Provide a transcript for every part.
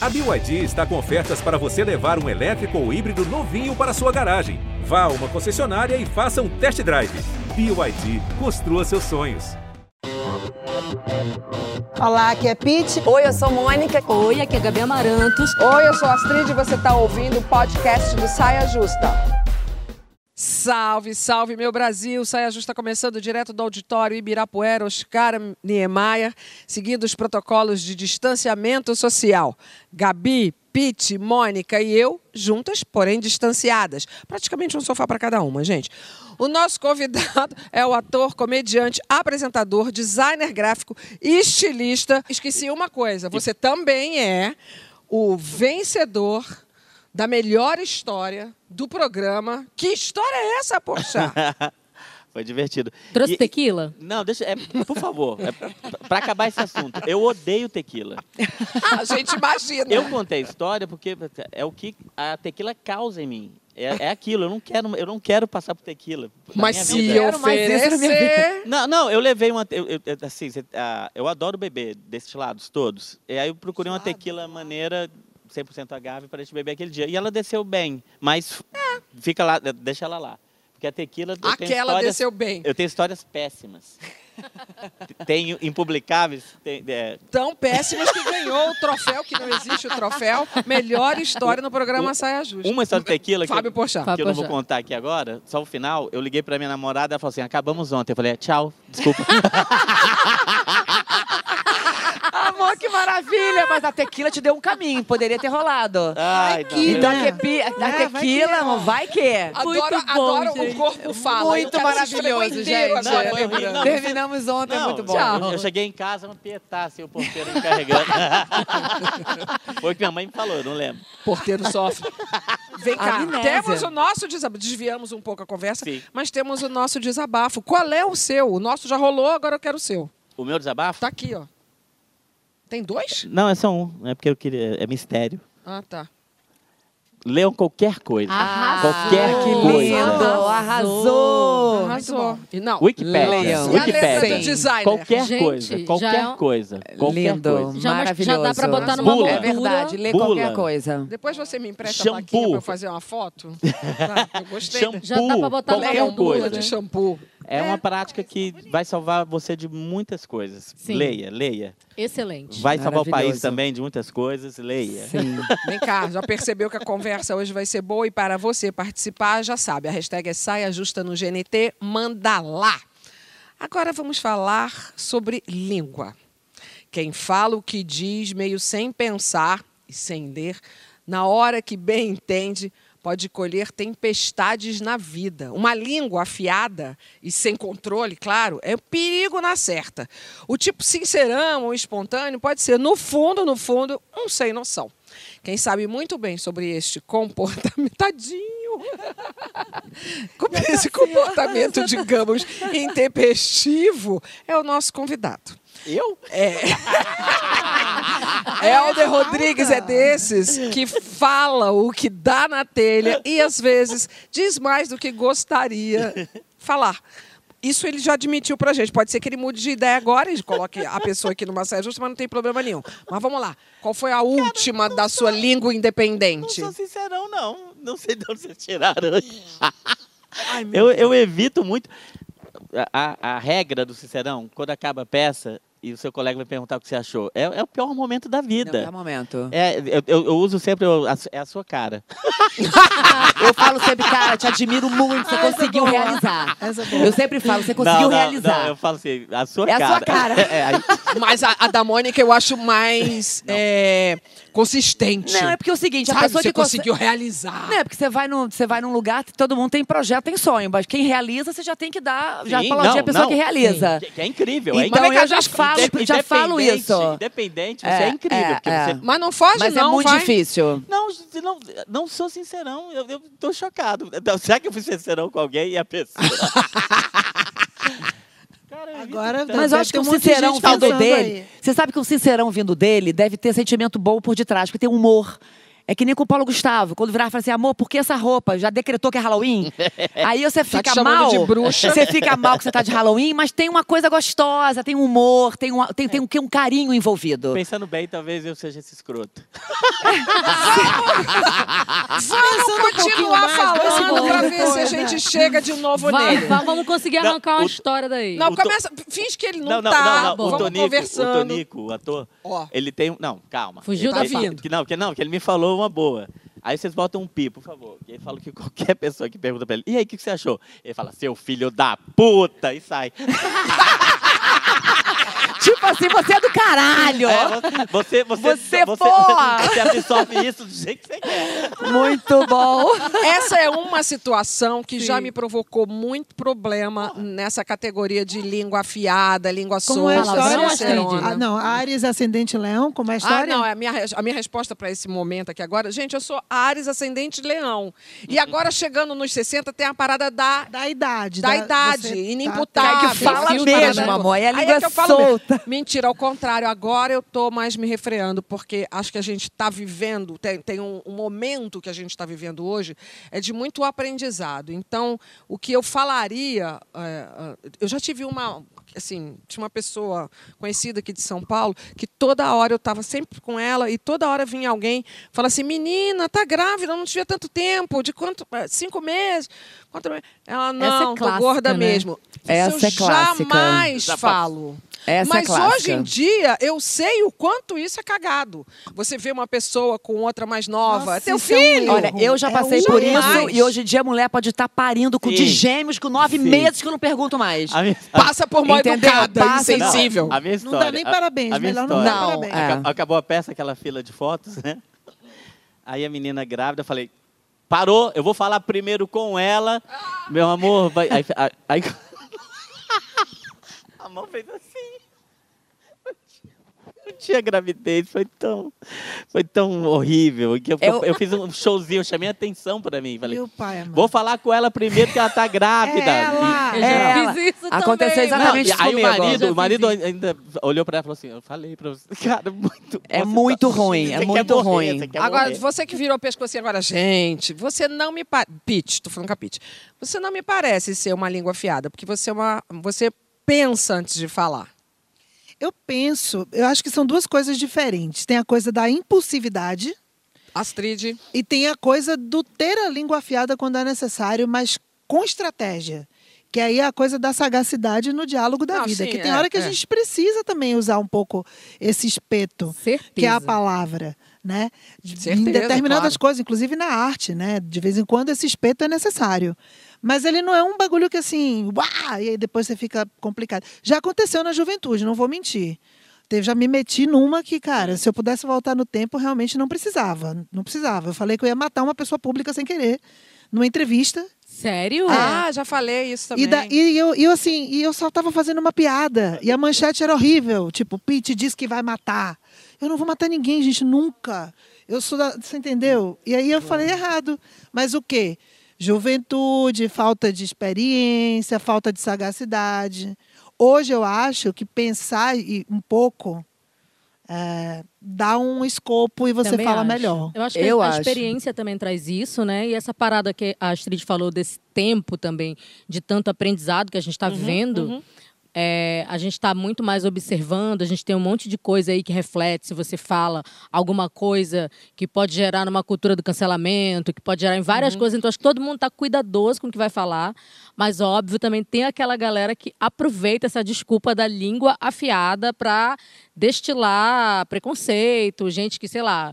A BYD está com ofertas para você levar um elétrico ou híbrido novinho para sua garagem. Vá a uma concessionária e faça um test drive. BYD, construa seus sonhos. Olá, aqui é Pete. Oi, eu sou Mônica. Oi, aqui é Gabi Amarantos. Oi, eu sou Astrid e você está ouvindo o podcast do Saia Justa. Salve, salve, meu Brasil! Saia Justa começando direto do auditório Ibirapuera, Oscar Niemeyer, seguindo os protocolos de distanciamento social. Gabi, Pete, Mônica e eu, juntas, porém distanciadas. Praticamente um sofá para cada uma, gente. O nosso convidado é o ator, comediante, apresentador, designer gráfico e estilista. Esqueci uma coisa, você também é o vencedor da melhor história do programa. Que história é essa, poxa? Foi divertido. Trouxe E- tequila? Não, deixa. É, por favor, é, para acabar esse assunto. Eu odeio tequila. A gente imagina. Eu contei a história porque é o que a tequila causa em mim. É, é aquilo, eu não quero, eu não quero passar por tequila. Mas se vida. Quero mais isso na minha oferecer... Não, não, eu levei uma. Eu, eu- assim, ah, eu adoro beber destilados todos. E aí eu procurei uma tequila maneira, 100% agave, para a gente beber aquele dia. E ela desceu bem, mas fica lá, deixa ela lá. Porque a tequila. Aquela desceu bem. Eu tenho histórias péssimas. tenho impublicáveis. tem- é, Tão péssimas que ganhou o troféu, que não existe o troféu. Melhor história no programa Saia Justa. uma história de tequila que, Fábio Porchat. que eu não vou contar aqui agora, só o final. Eu liguei pra minha namorada ela falou assim: acabamos ontem. Eu falei: tchau, desculpa. Amor, que maravilha! Mas a tequila te deu um caminho, poderia ter rolado. Ai, não. Então, a, tequi- a tequila, amor, vai que. Adoro, Muito bom, adoro o corpo fala. Muito maravilhoso, gente. Não. Não, Terminamos ontem, é Não, muito bom. Eu, eu cheguei em casa, uma pietá, assim, o porteiro me carregando. Foi o que minha mãe me falou, eu não lembro. Porteiro sofre. Vem cá, Amnésia. temos o nosso desabafo. Desviamos um pouco a conversa, Sim. mas temos o nosso desabafo. Qual é o seu? O nosso já rolou, agora eu quero o seu. O meu desabafo? Tá aqui, ó. Tem dois? Não, é só um. É porque eu queria. É mistério. Ah, tá. Leiam qualquer coisa. Arrasou. Qualquer Que coisa. lindo! Arrasou! Arrasou. E não. Leiam. E a Wikipédia. designer? Qualquer Gente, coisa. Qualquer é um- coisa. Qualquer Lindo, coisa. Já, maravilhoso. já dá pra botar numa Bula. É verdade, lê Bula. qualquer coisa. Depois você me empresta a Shampoo. plaquinha pra eu fazer uma foto? Tá, eu gostei. Shampoo. Já dá pra botar qualquer coisa. de shampoo. É uma prática que vai salvar você de muitas coisas. Sim. Leia, leia. Excelente. Vai salvar o país também de muitas coisas. Leia. Sim. Vem cá, já percebeu que a conversa hoje vai ser boa e para você participar, já sabe, a hashtag é Saia Justa no GNT, manda lá. Agora vamos falar sobre língua. Quem fala o que diz meio sem pensar e sem ler, na hora que bem entende, pode colher tempestades na vida. Uma língua afiada e sem controle, claro, é um perigo na certa. O tipo sincerão ou espontâneo pode ser, no fundo, no fundo, um sem noção. Quem sabe muito bem sobre este comportamento. Tadinho! Esse comportamento, digamos, intempestivo, é o nosso convidado. Eu? Helder Rodrigues é desses que fala o que dá na telha e às vezes diz mais do que gostaria falar. Isso ele já admitiu pra gente. Pode ser que ele mude de ideia agora e coloque a pessoa aqui numa saia justa, mas não tem problema nenhum. Mas vamos lá. Qual foi a última da sua língua Não independente? sou sincerão, não. Não sei de onde vocês tiraram. Ai, meu Eu, eu evito muito. A, a- a regra do sincerão, quando acaba a peça e o seu colega vai perguntar o que você achou, é, é o pior momento da Não, vida. é momento. É, eu, eu- eu uso sempre o- a, é a sua cara. Eu falo sempre, cara, te admiro muito, você conseguiu realizar. Eu sempre falo, você conseguiu não, não, realizar. Não, eu falo assim, a sua É a cara. sua cara. É, Mas a, a da Mônica eu acho mais é, consistente. Não, é porque é o seguinte, a Sabe, pessoa você que conseguiu realizar. Não, é porque você vai, num, você vai num lugar, todo mundo tem projeto, tem sonho, mas quem realiza, você já tem que dar, já aplaudir a pessoa não. que realiza. que, que é incrível. é Então Mas vem cá, eu já mas falo, já falo independente- isso. Independente, você É, é, incrível. é, porque é. você Mas não foge, Mas não, é muito vai. difícil. Não, não, não sou sincerão. Eu, eu tô chocado. Será que eu fui sincerão com alguém e a pessoa? Agora Mas eu acho que um sincerão vindo dele. aí. Você sabe que um sincerão vindo dele deve ter sentimento bom por detrás, porque tem humor. É que nem com o Paulo Gustavo, quando virar e falar assim, amor, por que essa roupa? Já decretou que é Halloween? Aí você fica chamando mal. de bruxa. Você fica mal que você tá de Halloween, mas tem uma coisa gostosa, tem um humor, tem um, tem, tem um, que um carinho envolvido. Pensando bem, talvez eu seja esse escroto. Vamos continuar mais, falando vamos pra ver se a gente chega de novo Vai, nele. vai, vamos conseguir Não, arrancar uma o- história daí. Não, O to- começa. Finge que ele não, não, não, tá. não, não. Vamos O Tonico, o conversando. Tonico, o ator, Ó. ele tem. um- Não, calma. Fugiu Ele da fala- vindo. Que não, que não, que ele me falou uma boa. Aí vocês botam um pi, por favor. E ele fala que qualquer pessoa que pergunta pra ele, e aí, o que, que você achou? Ele fala, seu filho da puta, e sai. Tipo assim, você é do caralho. É, você, você, Você, você, porra! você absorve isso do jeito que você quer. Muito bom. Essa é uma situação que já me provocou muito problema nessa categoria de língua afiada, língua Como é a solta, história? Ah, não, Ares ascendente leão, como é a Ah, história? não, é a minha, a minha resposta para esse momento aqui agora. Gente, eu sou Ares ascendente leão. E agora, chegando nos 60, tem a parada da, Da idade. da idade, você tá- inimputável. É que fala mesmo, amor, é a Aí língua que eu falo mesmo. solta. Mentira, ao contrário. Agora eu tô mais me refreando, porque acho que a gente está vivendo, tem, tem um, um momento que a gente está vivendo hoje, é de muito aprendizado. Então, o que eu falaria, é, é, eu já tive uma, assim, tinha uma pessoa conhecida aqui de São Paulo, que toda hora eu estava sempre com ela e toda hora vinha alguém falar assim, menina, tá grávida, não tive tanto tempo, de quanto, é, cinco meses, meses. Ela, é não, tô clássica, gorda né? mesmo. Essa Isso é clássica. eu jamais Já falo. Essa é Mas clássica. hoje em dia, eu sei o quanto isso é cagado. Você vê uma pessoa com outra mais nova, Nossa, é teu isso é um filho. Olha, eu já É passei um por erro. isso e hoje em dia a mulher pode estar parindo com, de Sim. gêmeos com nove Sim. meses que eu não pergunto mais. A minha, Passa por mal Entendeu? educada, Passa- insensível. Não, a minha Não história. dá nem a- parabéns, a melhor não história. dar Não, parabéns. é. Aca- Acabou a peça, aquela fila de fotos, né? Aí a menina grávida, eu falei, parou, eu vou falar primeiro com ela. Meu amor, vai. Aí, aí- aí- a mão fez assim. Eu tinha gravidez, foi tão, foi tão horrível. Que eu, Eu- eu fiz um showzinho, eu chamei a atenção pra mim. Falei, Meu pai, vou falar com ela primeiro que ela tá grávida. Ela. Eu já Ela. fiz isso Aconteceu também. Não, exatamente isso aí o marido, o marido ainda olhou pra ela e falou assim: Eu falei pra você, cara, muito. É você muito ruim, é muito morrer, ruim. você Agora, morrer. você que virou pescocinho agora, gente, você não me parece. Pete, tô falando com a Pete. Você não me parece ser uma língua afiada, porque você é uma. Você pensa antes de falar. Eu penso, eu acho que são duas coisas diferentes. Tem a coisa da impulsividade Astrid. e tem a coisa do ter a língua afiada quando é necessário, mas com estratégia. Que aí é a coisa da sagacidade no diálogo da Não, vida. sim, que tem é, hora que a é. gente precisa também usar um pouco esse espeto. Certeza. que é a palavra, né? De- em Certeza, determinadas claro. coisas, inclusive na arte, né? De vez em quando esse espeto é necessário. Mas ele não é um bagulho que assim, uá, e aí depois você fica complicado. Já aconteceu na juventude, não vou mentir. Eu já me meti numa que, cara, se eu pudesse voltar no tempo, realmente não precisava. Não precisava. Eu falei que eu ia matar uma pessoa pública sem querer, numa entrevista. Sério? Ah, já falei isso também. E, da- e eu, e eu, assim, e eu só tava fazendo uma piada. E a manchete era horrível. Tipo, Pete diz que vai matar. Eu não vou matar ninguém, gente, nunca. Eu sou da. Você entendeu? E aí eu falei errado. Mas o quê? Juventude, falta de experiência, falta de sagacidade. Hoje eu acho que pensar um pouco é, dá um escopo e você Também fala acho. melhor. Eu acho que Eu a, a acho. experiência também traz isso, né? E essa parada que a Astrid falou desse tempo também, de tanto aprendizado que a gente está vivendo. É, a gente está muito mais observando, a gente tem um monte de coisa aí que reflete se você fala alguma coisa que pode gerar numa cultura do cancelamento, que pode gerar em várias coisas. Então, acho que todo mundo está cuidadoso com o que vai falar. Mas, óbvio, também tem aquela galera que aproveita essa desculpa da língua afiada para destilar preconceito, gente que, sei lá.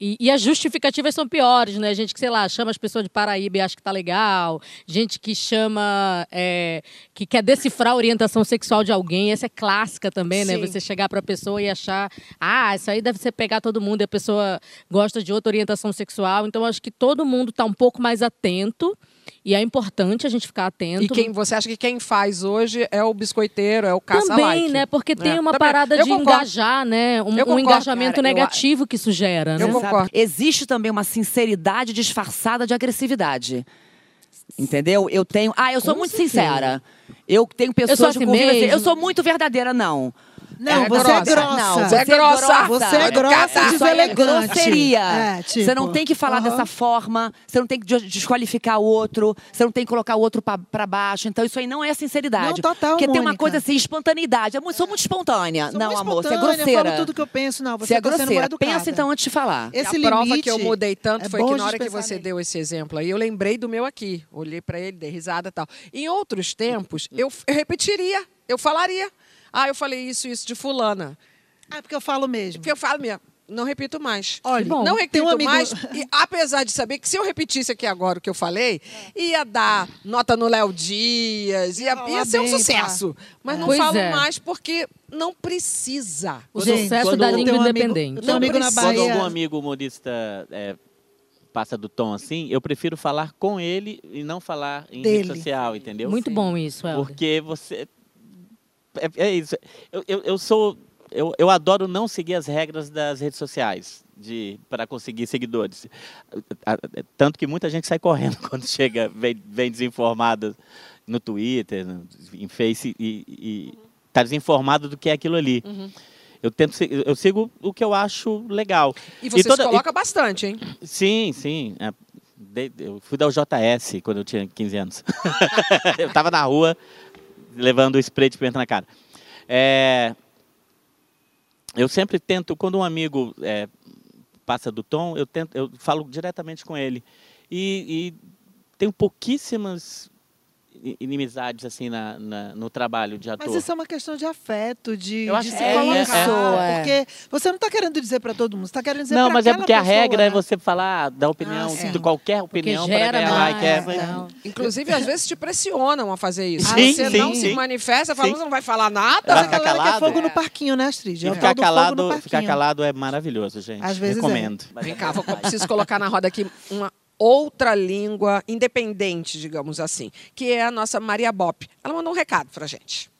E, e as justificativas são piores, né? Gente que, sei lá, chama as pessoas de Paraíba e acha que tá legal. Gente que chama. é, que quer decifrar a orientação sexual de alguém. Essa é clássica também, né? Sim. Você chegar pra pessoa e achar. Ah, isso aí deve ser pegar todo mundo e a pessoa gosta de outra orientação sexual. Então, acho que todo mundo tá um pouco mais atento. E é importante a gente ficar atento. E quem você acha que quem faz hoje é o biscoiteiro, é o caça Também, like. né? Porque tem É, uma também. parada Eu de concordo. engajar, né? Um, Eu um concordo, engajamento cara. Eu- negativo que isso gera, né? Eu Sabe? concordo. Existe também uma sinceridade disfarçada de agressividade. Entendeu? Eu tenho. Ah, eu sou Com muito certeza. sincera. Eu tenho pessoas assim que convivem assim, mesmo. Eu sou muito verdadeira, não. Não, É você é grossa. grossa. Não, Você é grossa. Você é grossa e é deselegante. grosseria. É, tipo, você não tem que falar aham. dessa forma, você não tem que des- desqualificar o outro, você não tem que colocar o outro pra, pra baixo. Então, isso aí não é sinceridade. Não, total, Porque tem uma Mônica. coisa assim, espontaneidade. Eu sou muito espontânea. Sou não, muito amor, você é espontânea, grosseira. falo tudo que eu penso. Não, você, Você é tá grosseira. Pensa então antes de falar. Esse a prova que eu mudei tanto é foi que na hora que você nele. deu esse exemplo aí, eu lembrei do meu aqui. Olhei pra ele, dei risada e tal. Em outros tempos, eu, eu repetiria, eu falaria. Ah, eu falei isso, isso de fulana. Ah, porque eu falo mesmo. Porque eu falo mesmo. Não repito mais. Olha, não tem repito um amigo- mais. E apesar de saber que se eu repetisse aqui agora o que eu falei, ia dar nota no Léo Dias, ia, ia ser um bem, sucesso. Mas não Pois falo é. mais porque não precisa. O Gente, sucesso quando da língua um amigo- independente. tenho um amigo na precisa. Quando algum amigo humorista é, passa do tom assim, eu prefiro falar com ele e não falar em Dele. rede social, entendeu? Muito bom isso, Helder. Porque você. É, é isso. Eu, eu, eu sou. Eu, eu adoro não seguir as regras das redes sociais de para conseguir seguidores. Tanto que muita gente sai correndo quando chega, vem, vem desinformada no Twitter, no- em Face, e está desinformado do que é aquilo ali. Eu tento eu sigo o que eu acho legal. E você toda- se coloca bastante, hein? Sim, sim. É, Eu fui da UJS quando eu tinha 15 anos. eu estava na rua levando spray de pimenta na cara. É, eu sempre tento, quando um amigo é, passa do tom, eu, tento, eu falo diretamente com ele. E, e tenho pouquíssimas inimizades assim na, na- no trabalho de ator. Mas isso é uma questão de afeto, de, Eu acho de se é colocar. é. Porque você não está querendo dizer para todo mundo, você está querendo dizer Não, mas é porque a pessoa. regra é você falar, dar opinião, Ah, de qualquer opinião para ganhar mais, like. É, Inclusive, às vezes te pressionam a fazer isso. Sim, você sim, não sim. se manifesta, fala, Sim. não vai falar nada. Vai ficar galera quer calado? fogo no parquinho, né, Astrid? É ficar calado, parquinho. ficar calado é maravilhoso, gente. Às vezes é. Recomendo. Vem cá, vou, preciso colocar na roda aqui uma outra língua independente, digamos assim, que é a nossa Maria Bop. Ela mandou um recado pra gente.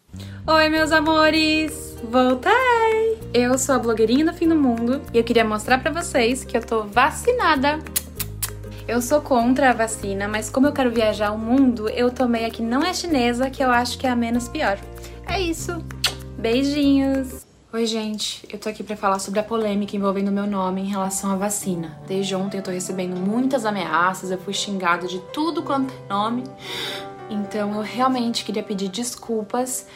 Oi, meus amores! Voltei! Eu sou a blogueirinha do fim do mundo e eu queria mostrar pra vocês que eu tô vacinada. Eu sou contra a vacina, mas como eu quero viajar o mundo, eu tomei a que não é chinesa, que eu acho que é a menos pior. É isso. Beijinhos! Oi, gente. Eu tô aqui pra falar sobre a polêmica envolvendo meu nome em relação à vacina. Desde ontem eu tô recebendo muitas ameaças, eu fui xingada de tudo quanto é nome. Então eu realmente queria pedir desculpas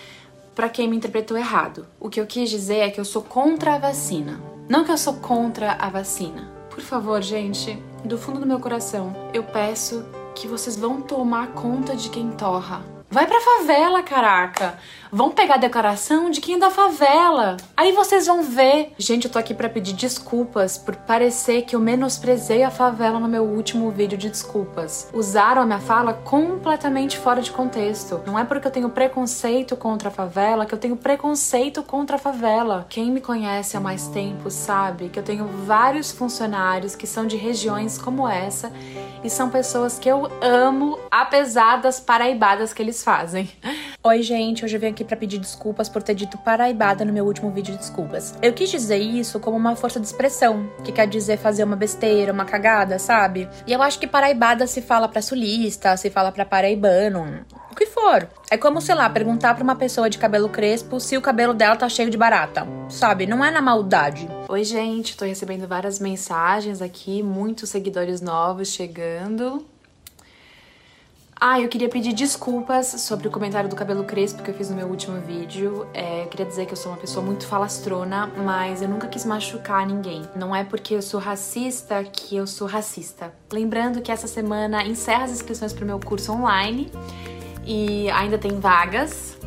pra quem me interpretou errado. O que eu quis dizer é que eu sou contra a vacina, não que eu sou contra a vacina. Por favor, gente, do fundo do meu coração, eu peço que vocês vão tomar conta de quem torra. Vai pra favela, caraca! Vão pegar a declaração de quem é da favela. Aí vocês vão ver. Gente, eu tô aqui pra pedir desculpas por parecer que eu menosprezei a favela no meu último vídeo de desculpas. Usaram a minha fala completamente fora de contexto. Não é porque eu tenho preconceito contra a favela que eu tenho preconceito contra a favela. Quem me conhece há mais tempo sabe que eu tenho vários funcionários que são de regiões como essa e são pessoas que eu amo, apesar das paraibadas que eles fazem. Oi, gente, hoje eu venho aqui pra pedir desculpas por ter dito paraibada no meu último vídeo de desculpas. Eu quis dizer isso como uma força de expressão, que quer dizer fazer uma besteira, uma cagada, sabe? E eu acho que paraibada se fala pra sulista, se fala pra paraibano, o que for. É como, sei lá, perguntar pra uma pessoa de cabelo crespo se o cabelo dela tá cheio de barata, sabe? Não é na maldade. Oi, gente, tô recebendo várias mensagens aqui, muitos seguidores novos chegando. Ah, eu queria pedir desculpas sobre o comentário do cabelo crespo que eu fiz no meu último vídeo. É, queria dizer que eu sou uma pessoa muito falastrona, mas eu nunca quis machucar ninguém. Não é porque eu sou racista que eu sou racista. Lembrando que essa semana encerra as inscrições para o meu curso online e ainda tem vagas.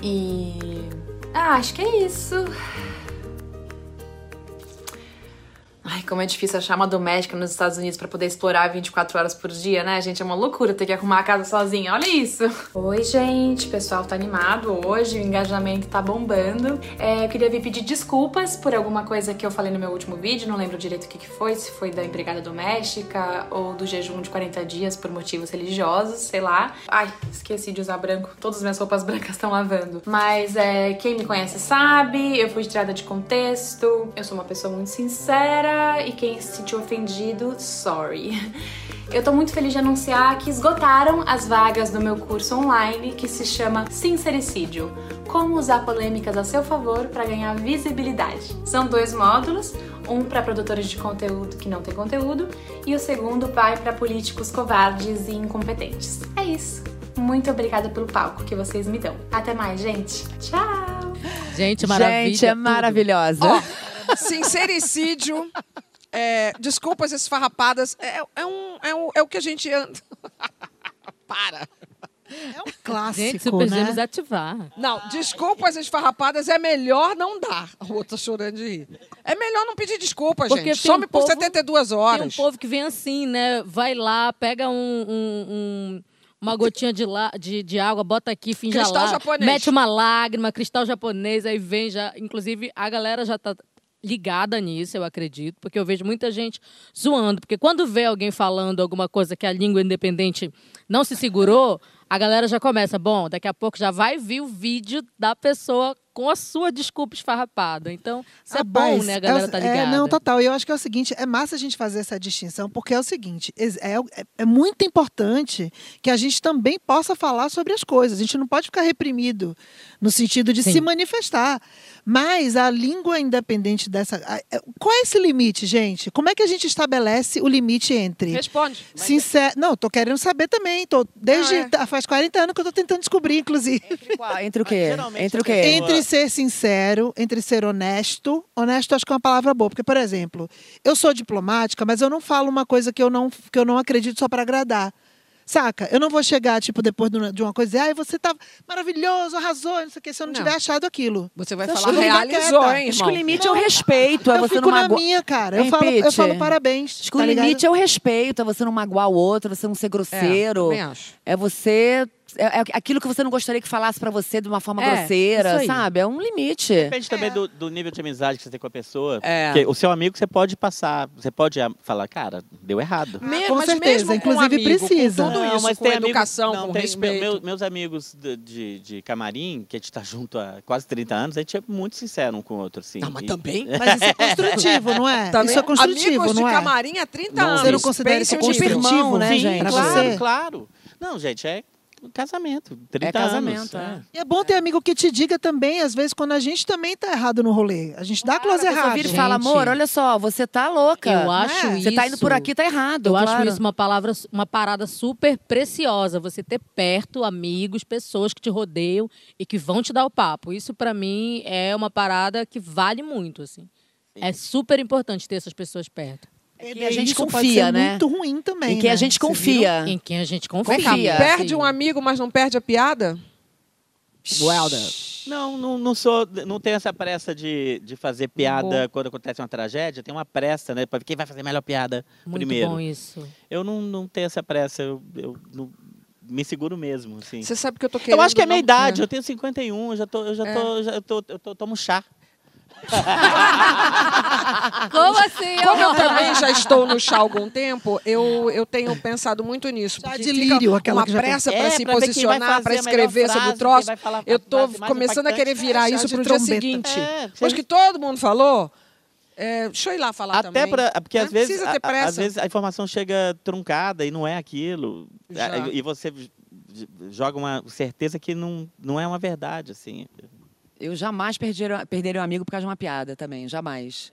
E. Ah, acho que é isso. Ai, como é difícil achar uma doméstica nos Estados Unidos pra poder explorar 24 horas por dia, né, gente? É uma loucura ter que arrumar a casa sozinha. Olha isso! Oi, gente. O pessoal tá animado hoje, o engajamento tá bombando. É, eu queria vir pedir desculpas por alguma coisa que eu falei no meu último vídeo, não lembro direito o que, que foi, se foi da empregada doméstica ou do jejum de 40 dias por motivos religiosos, sei lá. Ai, esqueci de usar branco. Todas as minhas roupas brancas estão lavando. Mas é, quem me conhece sabe, eu fui tirada de contexto, eu sou uma pessoa muito sincera e quem se sentiu ofendido, sorry. Eu tô muito feliz de anunciar que esgotaram as vagas do meu curso online que se chama Sincericídio. Como usar polêmicas a seu favor para ganhar visibilidade. São dois módulos, um para produtores de conteúdo que não tem conteúdo e o segundo vai para políticos covardes e incompetentes. É isso. Muito obrigada pelo palco que vocês me dão. Até mais, gente. Tchau. Gente, maravilha. Gente, é tudo. maravilhosa. Ó, sincericídio, é, desculpas esfarrapadas, é, é, um, é, um, é o que a gente anda. Para. É um clássico, Gente, super né? gêmeos ativar. Não, desculpas esfarrapadas é melhor não dar. O outro tá chorando de rir. É melhor não pedir desculpa, Porque gente. Some um por povo- 72 Tem um horas. povo que vem assim, né? Vai lá, pega um- um- um- uma gotinha de, lá, de, de água, bota aqui, finge Cristal lá, japonês. mete uma lágrima, cristal japonês, aí vem já. Inclusive, a galera já tá ligada nisso, eu acredito, porque eu vejo muita gente zoando. Porque quando vê alguém falando alguma coisa que a língua independente não se segurou, a galera já começa, bom, daqui a pouco já vai vir o vídeo da pessoa com a sua desculpa esfarrapada. Então, isso é bom, Rapaz, né? A galera é, tá ligada. É, não, total. E eu acho que é o seguinte, é massa a gente fazer essa distinção, porque é o seguinte, é, é- é muito importante que a gente também possa falar sobre as coisas. A gente não pode ficar reprimido no sentido de Sim. se manifestar. Mas a língua independente dessa. é- Qual é esse limite, gente? Como é que a gente estabelece o limite entre. Responde. Sincero. Não, tô querendo saber também. Tô, desde. Ah, é. Faz 40 anos que eu tô tentando descobrir, inclusive. Entre, qual? Entre o quê? Geralmente Entre o quê? Entre ser sincero, entre ser honesto. Honesto acho que é uma palavra boa. Porque, por exemplo, eu sou diplomática, mas eu não falo uma coisa que eu não, que eu não acredito só para agradar. Saca? Eu não vou chegar, tipo, depois de uma- coisa e dizer, ai, você tá maravilhoso, arrasou, não sei o quê, se eu não, Não. tiver achado aquilo. Você vai Você falar que eu realizou, hein, Acho que o limite é o respeito, é eu você fico não na magoar. minha, cara. Eu Hein, falo, eu falo parabéns. Acho que tá o ligado? limite é o respeito, é você não magoar o outro, você não ser grosseiro. também acho. É você. É é aquilo que você não gostaria que falasse pra você de uma forma É, grosseira, sabe? É um limite. Depende também do, do nível de amizade que você tem com a pessoa. É. Porque o seu amigo você pode passar, você pode ah, falar, cara, deu errado. Me- com mas certeza, mesmo com inclusive amigo, com precisa. tudo Não, isso, mas com tem amigos- educação, não, com tem- respeito. meu- meus amigos de, de, de camarim, que a gente tá junto há quase 30 anos, a gente é muito sincero um com o outro, assim. Não, mas E- também. Mas isso é construtivo, não é? Também isso é construtivo, amigos não de é? camarim há 30 Não, anos. Você não considera isso construtivo, irmão, né, Sim, gente? Claro, claro. Não, gente, é casamento. 30 É casamento, anos. é. E é bom ter amigo que te diga também, às vezes, quando a gente também tá errado no rolê. A gente dá close errado. vira e fala, amor, olha só, você tá louca. Eu acho né? isso. Você tá indo por aqui, tá errado. Eu claro. acho isso uma palavra, uma parada super preciosa. Você ter perto amigos, pessoas que te rodeiam e que vão te dar o papo. Isso pra mim é uma parada que vale muito, assim. É super importante ter essas pessoas perto. É que a gente confia, né? muito ruim também, Em quem a né? gente Vocês confia. Em quem a gente confia. Confia. perde assim. um amigo, mas não perde a piada? Welder. Não, não, não sou, não tenho essa pressa de, de fazer piada Bom. quando acontece uma tragédia. Tem uma pressa, né? Pra quem vai fazer a melhor piada Muito primeiro. bom isso. Eu não, não tenho essa pressa. Eu, eu não- me seguro mesmo, assim. Você sabe que eu tô querendo... Eu acho que é minha não- idade. Eu tenho 51, eu já tô, eu já É. tô, já, eu tô, eu tô, tomo chá. Como assim? Como eu também já estou no chá há algum tempo, eu, eu tenho pensado muito nisso. Chá de lírio, aquela uma que já pressa para É, se pra posicionar, para escrever sobre o frase, troço. Eu frase mais começando a querer virar É, isso de pro dia seguinte. É, que todo mundo falou, é, deixa eu ir lá falar Até também. pra, porque Não às vezes, precisa ter a- às vezes a informação chega truncada e não é aquilo. Já. A- E você joga uma certeza que não, não é uma verdade, assim. Eu jamais perderia, perderia um amigo por causa de uma piada também, jamais.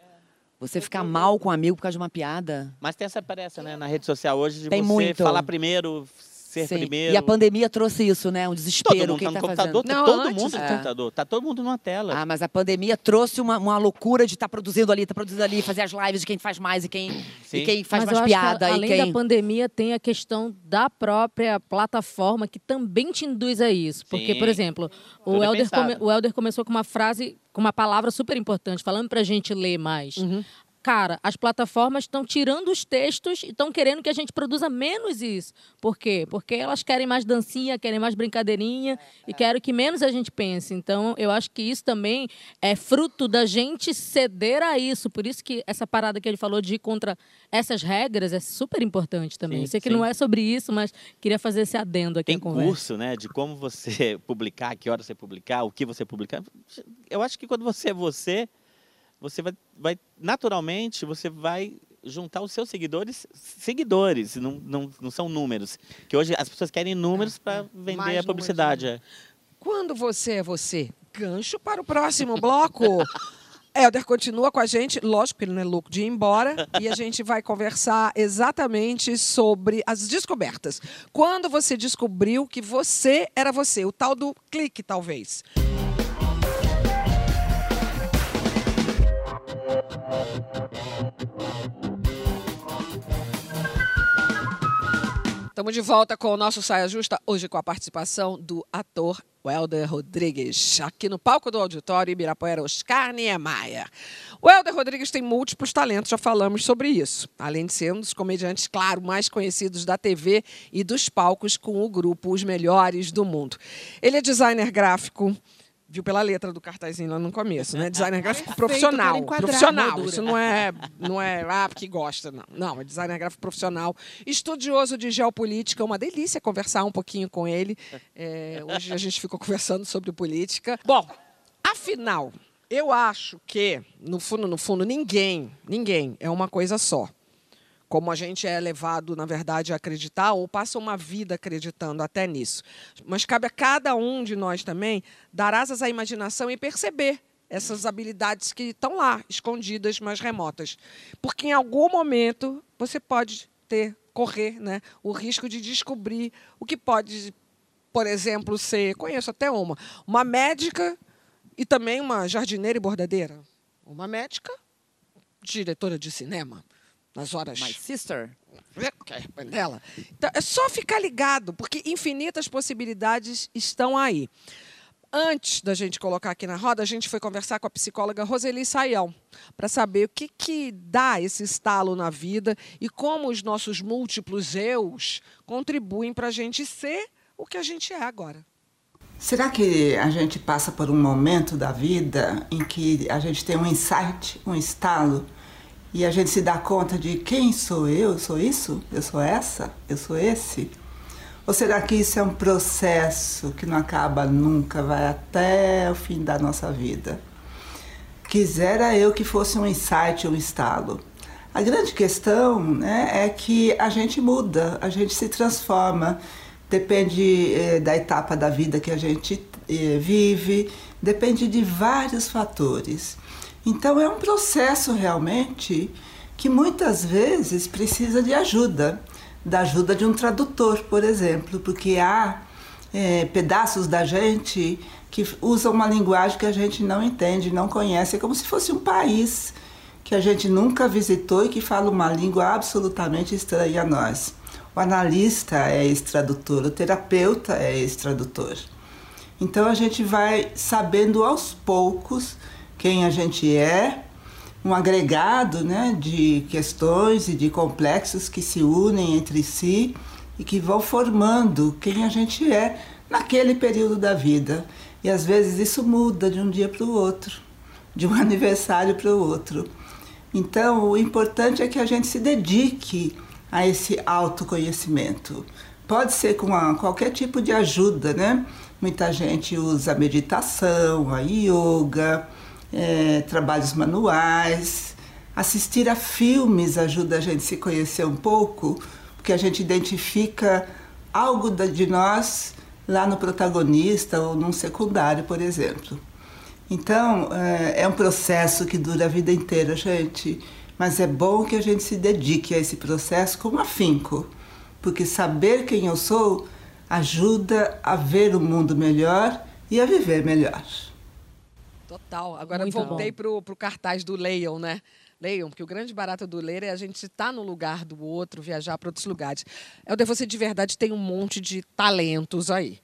Você ficar mal com um amigo por causa de uma piada. Mas tem essa pressa, né, na rede social hoje de Tem você muito. falar primeiro, ser Sim. primeiro. E a pandemia trouxe isso, né? Um todo desespero. mundo Quem tá no tá computador, fazendo? tá Não, todo antes, mundo no é. computador, tá todo mundo numa tela. Ah, mas a pandemia trouxe uma, uma loucura de estar produzindo ali, tá produzindo ali, fazer as lives de quem faz mais e quem, Sim. e quem faz Mas eu mais acho que, piada. além e quem... da pandemia, tem a questão da própria plataforma que também te induz a isso. Porque, Sim. por exemplo, o Tudo é Helder, come- o Helder começou com uma frase, com uma palavra super importante, falando pra gente ler mais. Uhum. Cara, as plataformas estão tirando os textos e estão querendo que a gente produza menos isso. Por quê? Porque elas querem mais dancinha, querem mais brincadeirinha e querem que menos a gente pense. Então, eu acho que isso também é fruto da gente ceder a isso. Por isso que essa parada que ele falou de ir contra essas regras é super importante também. Sim, eu sei que sim. não é sobre isso, mas queria fazer esse adendo aqui Tem curso, né, de como você publicar, que hora você publicar, o que você publicar. Eu acho que quando você é você, você vai, vai naturalmente, você vai juntar os seus seguidores, seguidores, não, não, não são números. Que hoje as pessoas querem números para vender a publicidade. números, é. Quando você é você, gancho para o próximo bloco. Helder continua com a gente, lógico que ele não é louco de ir embora, e a gente vai conversar exatamente sobre as descobertas. Quando você descobriu que você era você, o tal do clique, talvez. Estamos de volta com o nosso Saia Justa, hoje com a participação do ator Welder Rodrigues, aqui no palco do auditório Ibirapuera Oscar Niemeyer. Welder Rodrigues tem múltiplos talentos, já falamos sobre isso. Além de ser um dos comediantes, claro, mais conhecidos da TV e dos palcos com o grupo Os Melhores do Mundo. Ele é designer gráfico, viu pela letra do cartazinho lá no começo, né? Designer gráfico profissional. enquadrar. Profissional. Isso não é, não é ah, porque gosta, não. Não, é designer gráfico profissional. Estudioso de geopolítica, uma delícia conversar um pouquinho com ele. É, hoje a gente ficou conversando sobre política. Bom, afinal, eu acho que, no fundo, no fundo, ninguém, ninguém é uma coisa só como a gente é levado, na verdade, a acreditar, ou passa uma vida acreditando até nisso. Mas cabe a cada um de nós também dar asas à imaginação e perceber essas habilidades que estão lá, escondidas, mas remotas. Porque em algum momento você pode ter, correr né, o risco de descobrir o que pode, por exemplo, ser, conheço até uma, uma médica e também uma jardineira e bordadeira. Uma médica, diretora de cinema nas horas My sister. é dela. Então, é só ficar ligado, porque infinitas possibilidades estão aí. Antes da gente colocar aqui na roda, a gente foi conversar com a psicóloga Roseli Saião para saber o que, que dá esse estalo na vida e como os nossos múltiplos eus contribuem para a gente ser o que a gente é agora. Será que a gente passa por um momento da vida em que a gente tem um insight, um estalo, e a gente se dá conta de quem sou eu? Eu sou isso? Eu sou essa? Eu sou esse? Ou será que isso é um processo que não acaba nunca, vai até o fim da nossa vida? Quisera eu que fosse um insight, um estalo. A grande questão né, é que a gente muda, a gente se transforma. Depende eh, da etapa da vida que a gente eh, vive, depende de vários fatores. Então é um processo realmente que muitas vezes precisa de ajuda, da ajuda de um tradutor, por exemplo, porque há eh, pedaços da gente que usam uma linguagem que a gente não entende, não conhece, é como se fosse um país que a gente nunca visitou e que fala uma língua absolutamente estranha a nós. O analista é esse tradutor, o terapeuta é esse tradutor. Então a gente vai sabendo aos poucos quem a gente é, um agregado né, de questões e de complexos que se unem entre si e que vão formando quem a gente é naquele período da vida. E às vezes isso muda de um dia para o outro, de um aniversário para o outro. Então, o importante é que a gente se dedique a esse autoconhecimento. Pode ser com a, qualquer tipo de ajuda, né? Muita gente usa meditação, a yoga, é, trabalhos manuais. Assistir a filmes ajuda a gente a se conhecer um pouco, porque a gente identifica algo de nós lá no protagonista ou num secundário, por exemplo. Então, é, é um processo que dura a vida inteira, gente. Mas é bom que a gente se dedique a esse processo com afinco, porque saber quem eu sou ajuda a ver o mundo melhor e a viver melhor. Total. Agora Muito voltei pro, pro cartaz do Leiam, né? Leiam, porque o grande barato do ler é a gente estar no lugar do outro, viajar para outros lugares. Helder, você de verdade tem um monte de talentos aí.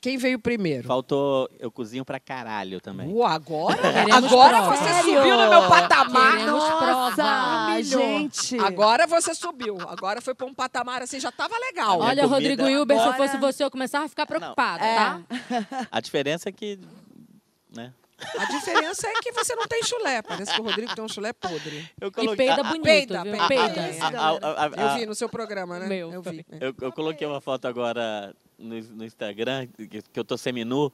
Quem veio primeiro? Faltou eu cozinho pra caralho também. Uou, agora? Queremos agora prova. você subiu no meu patamar. Queremos prova. Nossa, Humilhou. gente. Agora você subiu. Agora foi para um patamar assim, já tava legal. Olha, comida Rodrigo Hilber, se eu agora- fosse você, eu começava a ficar preocupada, É. tá? A diferença é que. Né? A diferença é que você não tem chulé. Parece que o Rodrigo tem um chulé podre. Eu E peida a- a- bonito, peida, viu? peida. Peida. É isso, a- a- a- Eu vi no seu programa, né? Meu Eu vi. Eu, eu coloquei uma foto agora no, no Instagram, que, que eu tô seminu,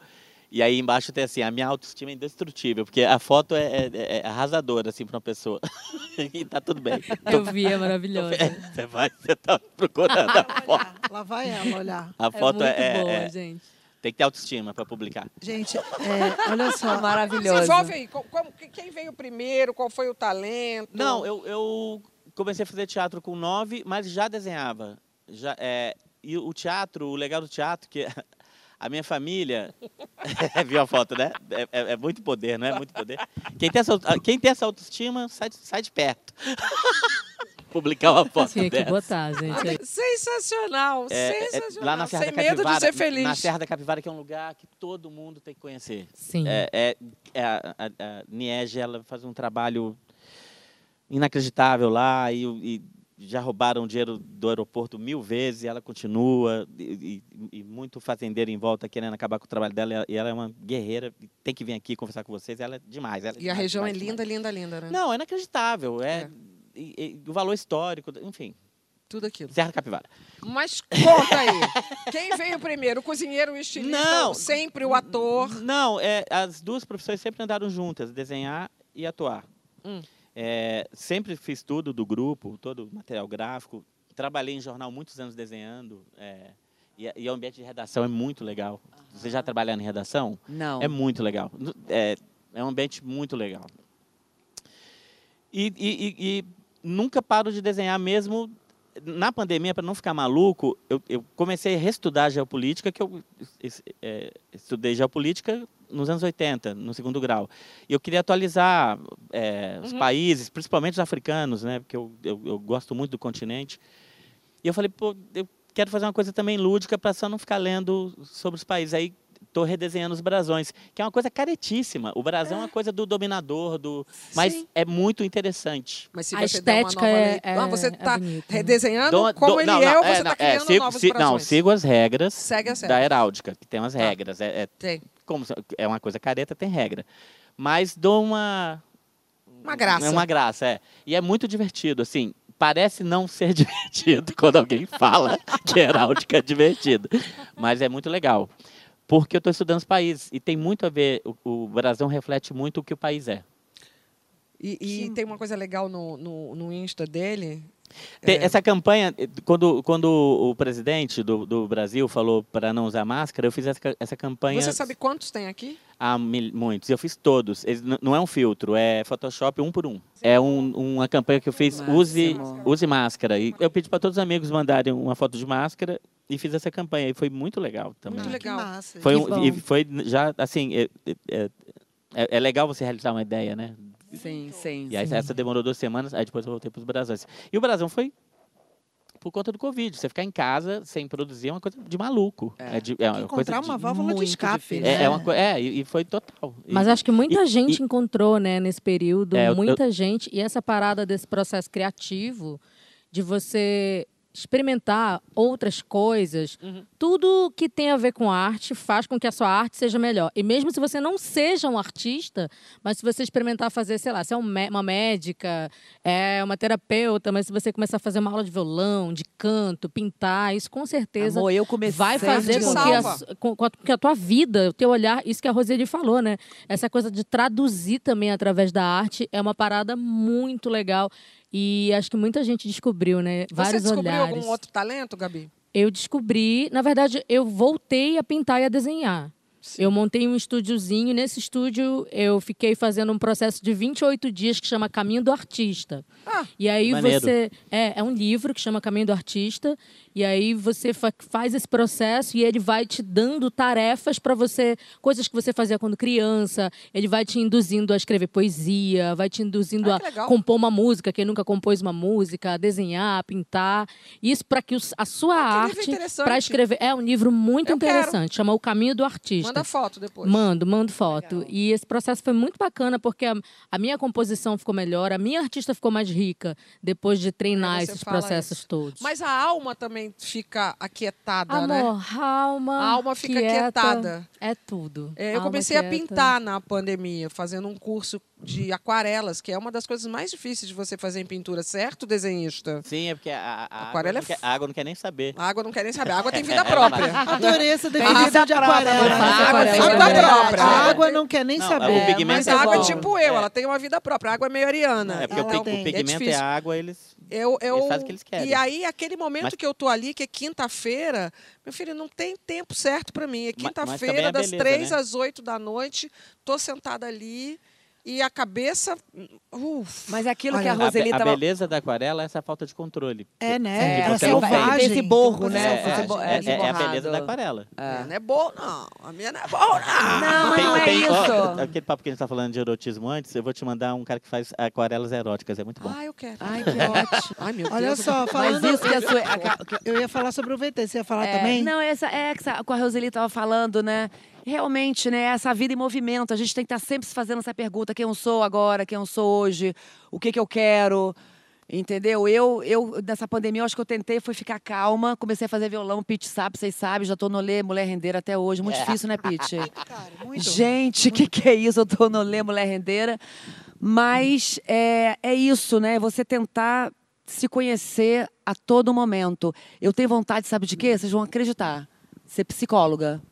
E aí embaixo tem assim, a minha autoestima é indestrutível, porque a foto é, é- é arrasadora, assim, pra uma pessoa. e tá tudo bem. Eu vi, é maravilhosa. Você vai, você tá procurando a foto. Lá vai ela olhar. A É foto muito é, é- boa, é- gente. Tem que ter autoestima pra publicar. Gente, é, olha só. Maravilhoso. Desenvolve aí. como- quem veio primeiro? Qual foi o talento? Não, eu, eu comecei a fazer teatro com nove, mas já desenhava. Já, é, e o teatro, o legal do teatro, que a minha família. Viu a foto, né? É, é- é muito poder, não é muito poder? Quem tem essa, quem tem essa autoestima, sai, sai de perto. Publicar uma foto Tinha que dessa. botar, gente. Sensacional, É, é, sensacional. lá na Serra Sem da medo Capivara, de ser feliz. Na Serra da Capivara, que é um lugar que todo mundo tem que conhecer. Sim. É, é- é a, a, a Niege, ela faz um trabalho inacreditável lá e, o- e já roubaram dinheiro do aeroporto mil vezes e ela continua e, e- e muito fazendeiro em volta querendo acabar com o trabalho dela e ela é uma guerreira e tem que vir aqui conversar com vocês ela é demais ela é E a demais, região é demais, linda, linda, linda, né? não é inacreditável é, É. e- e o valor histórico enfim Tudo aquilo. Serra da Capivara Mas conta aí. Quem veio primeiro? O cozinheiro, o estilista? Não. Sempre o ator? Não, é, as duas profissões sempre andaram juntas, desenhar e atuar. Hum. É, sempre fiz tudo do grupo, todo o material gráfico. Trabalhei em jornal muitos anos desenhando. é, e, e o ambiente de redação é muito legal. Você já trabalhando em redação? Não. É muito legal. É, é um ambiente muito legal. E- e- e nunca paro de desenhar mesmo. Na pandemia, para não ficar maluco, eu, eu comecei a reestudar geopolítica, que eu é, estudei geopolítica nos anos 80, no segundo grau. E eu queria atualizar é, os países, principalmente os africanos, né? Porque eu, eu, eu gosto muito do continente. E eu falei, pô, eu quero fazer uma coisa também lúdica para só não ficar lendo sobre os países. Aí estou redesenhando os brasões, que é uma coisa caretíssima. O brasão é, uma coisa do dominador, do mas Sim. é muito interessante. Mas se A você der uma estética nova é- é- Ah, você é está bonito, né? redesenhando Dou- como dou- ele não, é não, ou você está não, criando sigo- novos si- Não, brasões? sigo as regras Segue as da heráldica, que tem umas Tá. regras. É, é Tem. como se- é uma coisa careta, tem regra. Mas dou uma Uma graça. É uma graça, é. E é muito divertido, assim. Parece não ser divertido quando alguém fala que heráldica é divertido. Mas é muito legal. Porque eu estou estudando os países. E tem muito a ver, o, o brasão reflete muito o que o país é. E, e tem uma coisa legal no, no, no Insta dele. Tem- É. Essa campanha, eh, quando, quando o presidente do, do Brasil falou para não usar máscara, eu fiz essa, essa campanha. Você sabe quantos tem aqui? Há mil- muitos. Eu fiz todos. Eles não é um filtro, é Photoshop um por um. É um- uma campanha que eu fiz, use, use máscara. E eu pedi para todos os amigos mandarem uma foto de máscara e fiz essa campanha. E foi muito legal também. Muito legal. Foi, um, e foi já, assim, é, é- é- é legal você realizar uma ideia, né? Sim, sim. E aí essa demorou duas semanas, aí depois eu voltei para os brasões. E o brasão foi por conta do Covid. Você ficar em casa sem produzir é uma coisa de maluco. É, de, é uma coisa Encontrar uma válvula de escape. né? é, é uma co- é, e, e foi total. E- Mas acho que muita e- gente e- encontrou, né, nesse período, É, eu- muita gente. E essa parada desse processo criativo, de você experimentar outras coisas, tudo que tem a ver com arte faz com que a sua arte seja melhor. E mesmo se você não seja um artista, mas se você experimentar fazer, sei lá, se é um uma médica, é uma terapeuta, mas se você começar a fazer uma aula de violão, de canto, pintar, isso com certeza Amor, eu comecei vai fazer com que, a, com, com a tua vida, o teu olhar, isso que a Roseli falou, né? Essa coisa de traduzir também através da arte é uma parada muito legal. E acho que muita gente descobriu, né? Você Vários descobriu olhares. algum outro talento, Gabi? Eu descobri, na verdade, eu voltei a pintar e a desenhar. Eu montei um estúdiozinho e nesse estúdio eu fiquei fazendo um processo de 28 dias que chama Caminho do Artista. Ah, e aí maneiro. você. É, é um livro que chama Caminho do Artista. E aí você fa- faz esse processo e ele vai te dando tarefas para você, coisas que você fazia quando criança. Ele vai te induzindo a escrever poesia, vai te induzindo Ah, a compor uma música, quem nunca compôs uma música, a desenhar, a pintar. Isso para que a sua Ah, arte interessante. para escrever é um livro muito Eu quero. interessante, chama O Caminho do Artista. Manda foto depois. Mando, mando foto. E esse processo foi muito bacana, porque a, a minha composição ficou melhor, a minha artista ficou mais rica depois de treinar É, esses processos isso. todos. Mas a alma também fica aquietada, né? Amor, alma. A alma fica quieta. aquietada. É tudo. É, eu comecei a pintar na pandemia, fazendo um curso de aquarelas, que é uma das coisas mais difíceis de você fazer em pintura, certo, desenhista? Sim, é porque a, a, Aquarela água, é não quer, a água não quer nem saber. A água não quer nem saber. A água tem vida Ela própria. Adorei essa definição vida de aquarela. A água tem vida própria. A água não quer nem Não, saber. o pigmento Mas é a água é tipo eu, ela tem uma vida própria. A água é meio ariana. É porque o, Ela pi- tem. o pigmento e difícil. a água, eles. Eu, eu, Eles fazem o que eles querem. E aí, aquele momento Mas- que eu tô ali, que é quinta-feira, meu filho, não tem tempo certo para mim. É quinta-feira, é das três né? às oito da noite, tô sentada ali e a cabeça. Uf, Mas aquilo que Olha, a A, Roseli a tava... beleza da aquela é essa falta de controle. É, né? É, Ela é selvagem. tem esse borro, É, né? bo- é- esse é- é a beleza da aquarela. é, não é bom, não. A minha não é bom, não. Não, mas não é tem- ó, isso. aquele papo que a gente tá falando de erotismo antes, eu vou te mandar um cara que faz aquarelas eróticas, é muito bom. Ah, eu quero. Ai, que ótimo. Ai, meu Olha Deus. só, Mas falando... isso que a sua... a- que- Eu ia falar sobre o VT, você ia falar É, também? Não, essa é essa, com a Roseli estava falando, né? Realmente, né? Essa vida em movimento. A gente tem que estar sempre se fazendo essa pergunta: quem eu sou agora, quem eu sou hoje, o que, que eu quero. Entendeu? Eu, eu, nessa pandemia, eu acho que eu tentei foi ficar calma. Comecei a fazer violão, Pete sabe, vocês sabem, já tô no Lê Mulher Rendeira até hoje. Muito difícil, né, Pete? Gente, o que, que é isso? Eu tô no Lê Mulher Rendeira. Mas é, é isso, né? Você tentar se conhecer a todo momento. Eu tenho vontade, sabe de quê? Vocês vão acreditar. Ser psicóloga.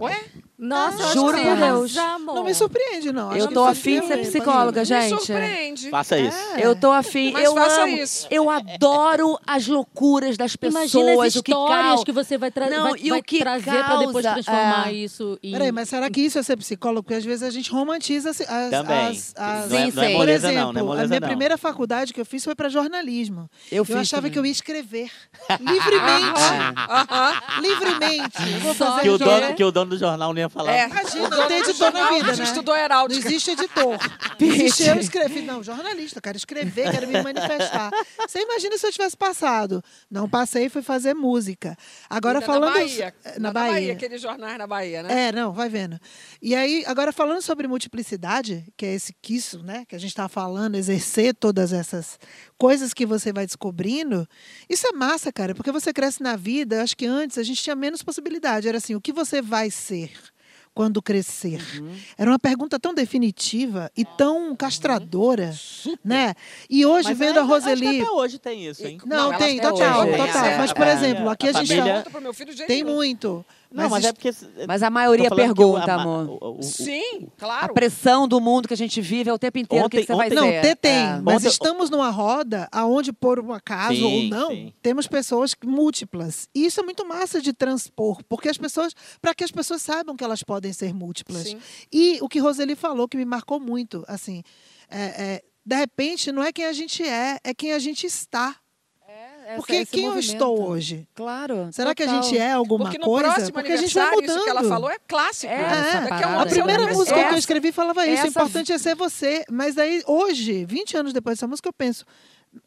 Ué? Nossa, eu acho Juro que por Deus. amor. Não me surpreende, não. Eu que tô não afim de ser psicóloga, Me gente. surpreende. Faça isso. Eu tô afim. Mas eu faça amo. isso. Eu adoro as loucuras das pessoas. Imagina as o que histórias causa. que você vai, tra Não, vai, e vai o que trazer para depois causa, transformar é. isso em... Peraí, mas será que isso é ser psicólogo? Porque às vezes a gente romantiza as, Também. as, as- Não é- Sim, não é moleza, exemplo, não, não é a moleza, minha não. primeira faculdade que eu fiz foi para jornalismo. Eu fiz achava também. que eu ia escrever livremente. Aham. livremente. Eu Que dono, que o dono do jornal não ia falar. É. Imagina, não tem editor na vida, né? Estudou Não heráldica. existe editor. Não existe eu escrever. Não, jornalista, quero escrever, quero me manifestar. Você imagina se eu tivesse passado. Não passei, fui fazer música. Agora Ainda falando. Na Bahia. Na, Na Bahia. aqueles jornais na Bahia, né? É, não, vai vendo. E aí, agora falando sobre multiplicidade, que é esse que isso, né, que a gente está falando, exercer todas essas coisas que você vai descobrindo, isso é massa, cara, porque você cresce na vida, eu acho que antes a gente tinha menos possibilidade, era assim, o que você vai ser? Quando crescer. Uhum. Era uma pergunta tão definitiva e tão castradora, né? E hoje, Mas vendo a acho que Roseli. Até hoje tem isso, hein? Não, Não, tem, total, hoje, total. é, Mas, por a- exemplo, aqui a, a gente família- de jeito Tem muito. Não, mas isso- é porque. Mas a maioria pergunta, a- amor. o- o- o- Sim, A claro. pressão do mundo que a gente vive é o tempo inteiro. Ontem- que você vai ontem- Não, ser? ter tem, É. mas Ontem- estamos numa roda aonde, por um acaso Sim, ou não, sim. temos pessoas múltiplas. E isso é muito massa de transpor, porque as pessoas, para que as pessoas saibam que elas podem ser múltiplas. Sim. E o que Roseli falou, que me marcou muito, assim, é, é, de repente não é quem a gente é, é quem a gente está. Essa- Porque esse quem eu movimento. estou hoje? Claro. Será que a total. gente é alguma Porque no coisa? próximo Porque a gente vai aniversário, mudando. isso que ela falou é clássico. É, a um parada. ano A primeira música que eu escrevi falava isso. O importante é ser você. Mas aí, hoje, 20 anos depois dessa música, eu penso,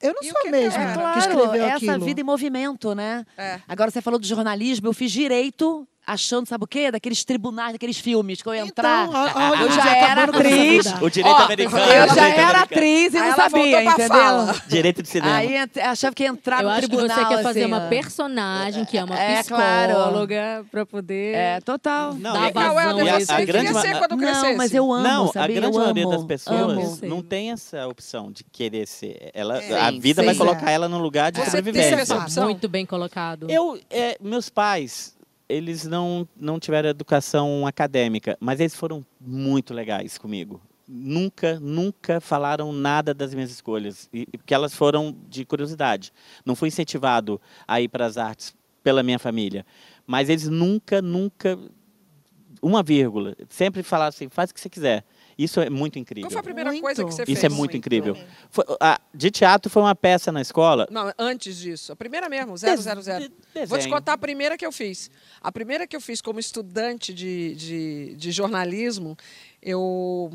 eu não E sou a que que mesma eu era? que Claro, escreveu essa aquilo. vida em movimento, né? É. Agora você falou do jornalismo, eu fiz direito, achando, sabe o quê? Daqueles tribunais, daqueles filmes que eu ia entrar. Então, ó, ó, eu já é, era atriz. O direito Ó, americano. Eu já era americano. atriz e não ela sabia, entendeu? fala. Direito de cinema. Aí achava que ia entrar Eu no acho que tribunal. você quer fazer assim, uma personagem, que é uma É, claro. psicóloga, pra poder... É, total. Não, e- vazão Qual é a a a queria grande ser quando crescesse? Não, mas eu amo, Não, sabia? a grande eu maioria amo, das pessoas amo. não tem essa opção de querer ser. Ela, Sim, a vida vai sim. colocar ela num lugar de Você tem sobrevivência. essa opção? Muito bem colocado. Eu, é, meus pais, eles não, não tiveram educação acadêmica, mas eles foram muito legais comigo. Nunca, nunca falaram nada das minhas escolhas, e, porque elas foram de curiosidade. Não fui incentivado a ir para as artes pela minha família, mas eles nunca, nunca, uma vírgula, sempre falaram assim, faz o que você quiser. Isso é muito incrível. Qual foi a primeira Muito. coisa que você fez? Isso é muito incrível. Foi- a- de teatro foi uma peça na escola. Não, antes disso. A primeira mesmo, 000. de- Vou te desenho. contar a primeira que eu fiz. A primeira que eu fiz como estudante de, de, de jornalismo, eu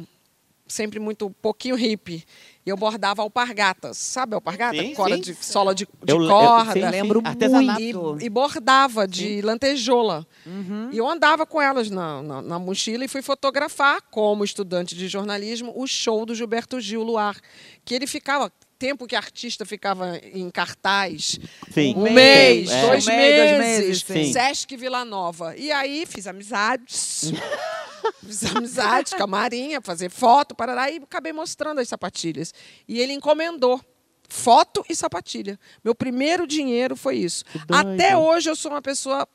sempre muito pouquinho hippie. E eu bordava alpargatas. Sabe alpargata? Sim, Corda sim. de sola de, de Eu le- eu- corda. sim, sim, lembro muito. E, e bordava de lantejola. Uhum. E eu andava com elas na, na, na mochila e fui fotografar, como estudante de jornalismo, o show do Gilberto Gil Luar. Que ele ficava tempo que artista ficava em cartaz. Sim. Um mês, mês, é. dois Um mês, dois meses. meses, sim. Sesc Vila Nova. E aí fiz amizades. fiz amizades com a Marinha, fazer foto, parará, e acabei mostrando as sapatilhas. E ele encomendou. Foto e sapatilha. Meu primeiro dinheiro foi isso. Até hoje eu sou uma pessoa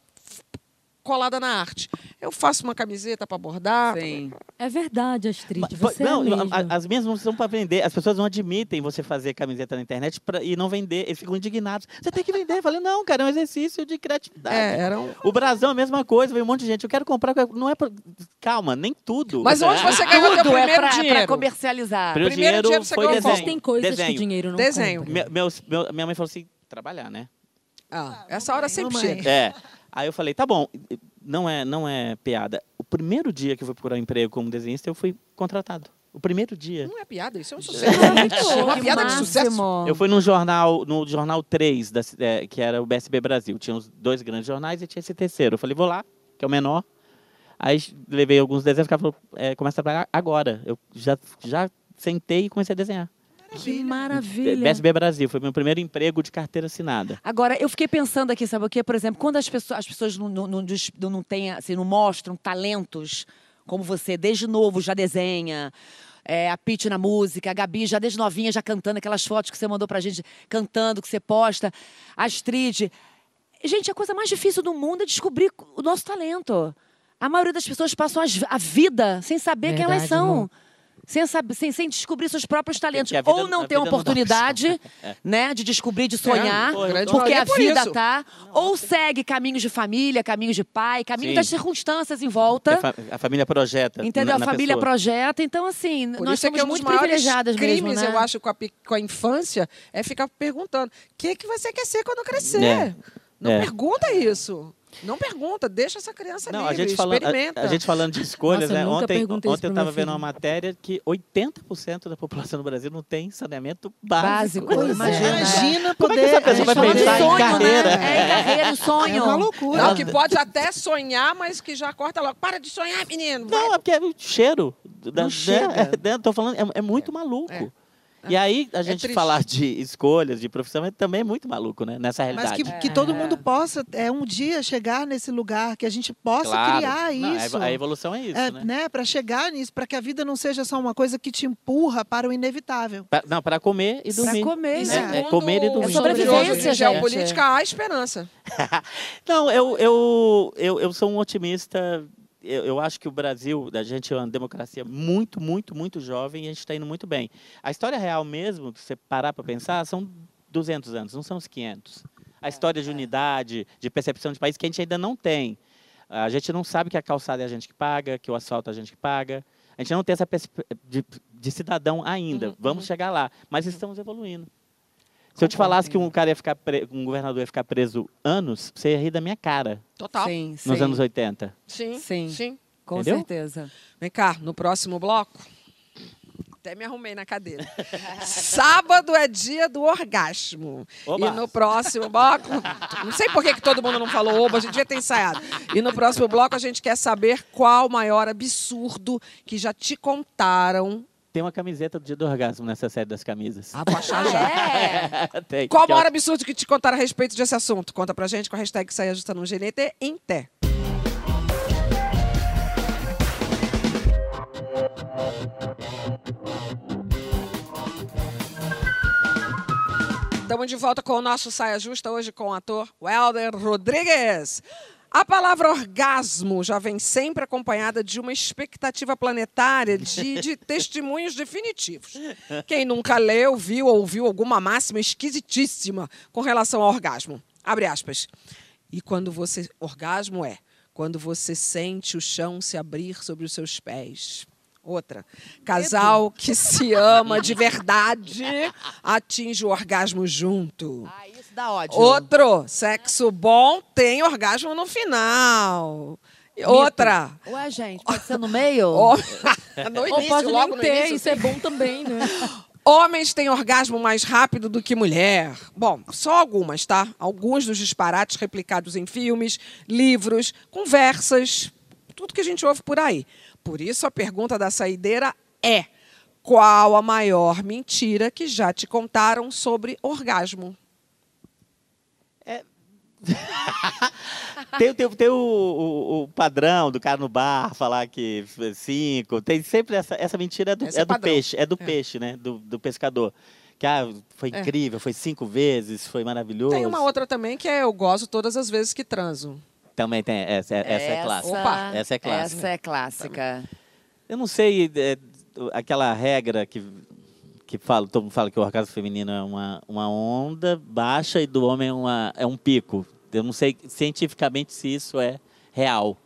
colada na arte. Eu faço uma camiseta para bordar. Sim. É verdade, Astrid. Mas, Você não, é a- as minhas não são para vender. As pessoas não admitem você fazer camiseta na internet pra, e não vender. Eles ficam indignados. Você tem que vender. Eu falei, não, cara, é um exercício de criatividade. É, era um... O Brasil é a mesma coisa, veio um monte de gente. Eu quero comprar. Não é pra... Calma, nem tudo. Mas onde você ganhou Tudo é primeiro pra, pra dinheiro? comercializar. Primeiro primeiro dinheiro dinheiro você foi ganhou desenho. Existem coisas que desenho. o dinheiro não Desenho. compra. Me- meus- meu- minha mãe falou assim, trabalhar, né? Ah, essa hora sempre chega. É. Aí eu falei, tá bom, não é, não é piada. O primeiro dia que eu fui procurar um emprego como desenhista, eu fui contratado. O primeiro dia. Não é piada, isso é um sucesso. Maravilhoso, É uma piada de sucesso. Eu fui no jornal, no jornal 3, da, é, que era o BSB Brasil. Tinha os dois grandes jornais e tinha esse terceiro. Eu falei, vou lá, que é o menor. Aí levei alguns desenhos, o cara falou, é, começa a trabalhar agora. Eu já, já sentei e comecei a desenhar. Que maravilha. BSB Brasil, foi meu primeiro emprego de carteira assinada. Agora, eu fiquei pensando aqui, sabe o quê? Por exemplo, quando as pessoas, as pessoas não, não, não, não, têm, assim, não mostram talentos como você, desde novo já desenha, é, a Pete na música, a Gabi já desde novinha já cantando, aquelas fotos que você mandou pra gente cantando, que você posta, a Astrid. Gente, a coisa mais difícil do mundo é descobrir o nosso talento. A maioria das pessoas passam as- a vida sem saber quem elas Verdade, são. amor. Sem, saber, sem, sem descobrir seus próprios talentos. Vida- Ou não dá oportunidade né, de descobrir, de sonhar, pô, grande porque a é por vida isso. tá. Ou segue caminhos de família, caminhos de pai, caminho Sim. das circunstâncias em A, volta. fa- a família projeta. Entendeu? na- a família pessoa. projeta. Então, assim, Por nós é somos é um muito privilegiadas crimes, mesmo, né? eu acho, com a, com a infância, é ficar perguntando: o que, que você quer ser quando crescer? É. Não É. pergunta isso. Não pergunta, deixa essa criança Não, a livre, gente, falando, experimenta. a, a gente falando de escolhas, Nossa, né? Ontem, ontem eu estava vendo uma matéria que 80% da população do Brasil não tem saneamento básico. Básico, imagina. Imagina Como é que essa pessoa a vai pensar em sonho, carreira? né? É, em carreira, em sonho. É uma loucura. Não, que pode até sonhar, mas que já corta logo. Para de sonhar, menino. vai. Não, é porque é o cheiro. Da, Não né? chega. É, né? Falando, é, é muito maluco. É. E aí, a gente triste. falar de escolhas, de profissão, é também é muito maluco, né? Nessa Mas realidade. que, que todo mundo possa, é um dia, chegar nesse lugar, que a gente possa Claro. criar isso. a evolução é isso, É, né? né? Para chegar nisso, para que a vida não seja só uma coisa que te empurra para o inevitável. Pra- não, para comer e dormir. comer, E né? É, é comer e dormir. É sobrevivência, gente. geopolítica, há esperança. Não, eu, eu, eu, eu sou um otimista. Eu, eu acho que o Brasil, a gente é uma democracia muito, muito, muito jovem e a gente está indo muito bem. A história real mesmo, se você parar para pensar, são 200 anos, não são os 500. A história de unidade, de percepção de país que a gente ainda não tem. A gente não sabe que a calçada é a gente que paga, que o asfalto é a gente que paga. A gente não tem essa perspectiva de, de cidadão ainda. Vamos chegar lá, mas estamos evoluindo. Se eu te falasse que um cara ia ficar pre- um governador ia ficar preso anos, você ia rir da minha cara Total. Sim, sim. nos anos 80. Sim, Sim. sim. Com Entendeu? certeza. Vem cá, no próximo bloco. Até me arrumei na cadeira. Sábado é dia do orgasmo. Oba. E no próximo bloco. Não sei por que, que todo mundo não falou oba, a gente devia ter ensaiado. E no próximo bloco a gente quer saber qual o maior absurdo que já te contaram. Tem uma camiseta do dia do orgasmo nessa série das camisas. Ah, vou achar já. É. Tem. Qual o maior absurdo que te contaram a respeito desse assunto? Conta pra gente com a hashtag Saia Justa no GNT em Té. Estamos de volta com o nosso Saia Justa, hoje com o ator Welder Rodrigues. A palavra orgasmo já vem sempre acompanhada de uma expectativa planetária de, de testemunhos definitivos. Quem nunca leu, viu ou ouviu alguma máxima esquisitíssima com relação ao orgasmo? Abre aspas. E quando você. Orgasmo é quando você sente o chão se abrir sobre os seus pés. Outra. Casal que se ama de verdade atinge o orgasmo junto. Ah, isso dá ódio. Outro, sexo bom tem orgasmo no final. E Outra, Ué, gente, pode ser no meio? No Ou início, pode logo nem no ter, início, isso é bom também, né? Homens têm orgasmo mais rápido do que mulher. Bom, só algumas, tá? Alguns dos disparates replicados em filmes, livros, conversas, tudo que a gente ouve por aí. Por isso a pergunta da saideira é: Qual a maior mentira que já te contaram sobre orgasmo? Tem, tem, tem o, o- o padrão do cara no bar falar que foi cinco. Tem sempre essa, essa mentira é do, é é do peixe, é do É. peixe, né? Do, do pescador. Que ah, foi É. incrível, foi cinco vezes, foi maravilhoso. Tem uma outra também que é eu gozo todas as vezes que transo. Também tem, essa, essa é clássica. Opa, essa é clássica. Essa é clássica. Eu não sei, é, aquela regra que, que fala, todo mundo fala que o orgasmo feminino é uma, uma onda baixa e do homem é, uma, é um pico. Eu não sei cientificamente se isso é real.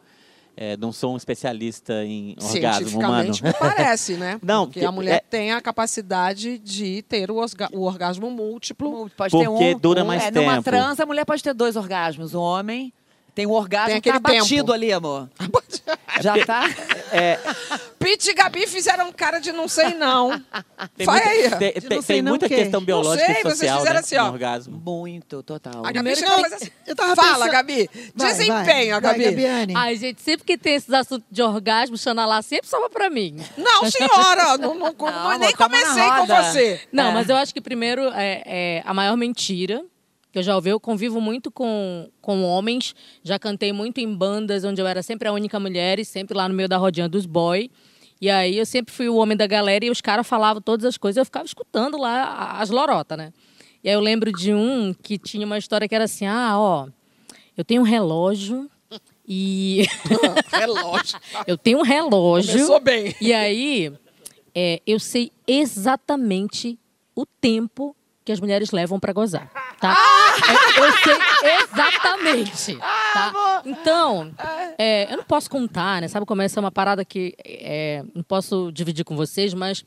É, não sou um especialista em orgasmo humano. Parece, né? Não, Porque porque a mulher é- tem a capacidade de ter o, osga- o orgasmo múltiplo. Pode ter Porque um, dura um- mais é, Numa transa, a mulher pode ter dois orgasmos. O homem tem um orgasmo Tem que tá batido ali, amor. Já tá? É, Pete e Gabi fizeram cara de não sei não. tem Vai muita, aí. tem- De tem- não sei tem não muita o quê? questão biológica sei, e vocês social fizeram né, assim, no ó. orgasmo. Muito, total. A Gabi chegou assim. eu tava Fala, pensando- Gabi. Vai, Desempenho, vai, Gabi. Vai, Gabiane. Ai, gente, sempre que tem esses assuntos de orgasmo, Xana lá sempre sobra pra mim. Não, senhora. não, não, não, amor, nem tamo na comecei com roda. você. Não, É. mas eu acho que primeiro é, é a maior mentira que eu já ouvi. Eu convivo muito com, com homens, já cantei muito em bandas onde eu era sempre a única mulher e sempre lá no meio da rodinha dos boy. E aí eu sempre fui o homem da galera e os caras falavam todas as coisas, eu ficava escutando lá as lorotas, né? E aí eu lembro de um que tinha uma história que era assim: ah, ó, eu tenho um relógio e. Relógio. eu tenho um relógio. Começou bem. E aí, é, eu sei exatamente o tempo que as mulheres levam pra gozar, tá? É, eu sei exatamente, tá? Então, é, eu não posso contar, né? Sabe como é? Essa é uma parada que é, não posso dividir com vocês, mas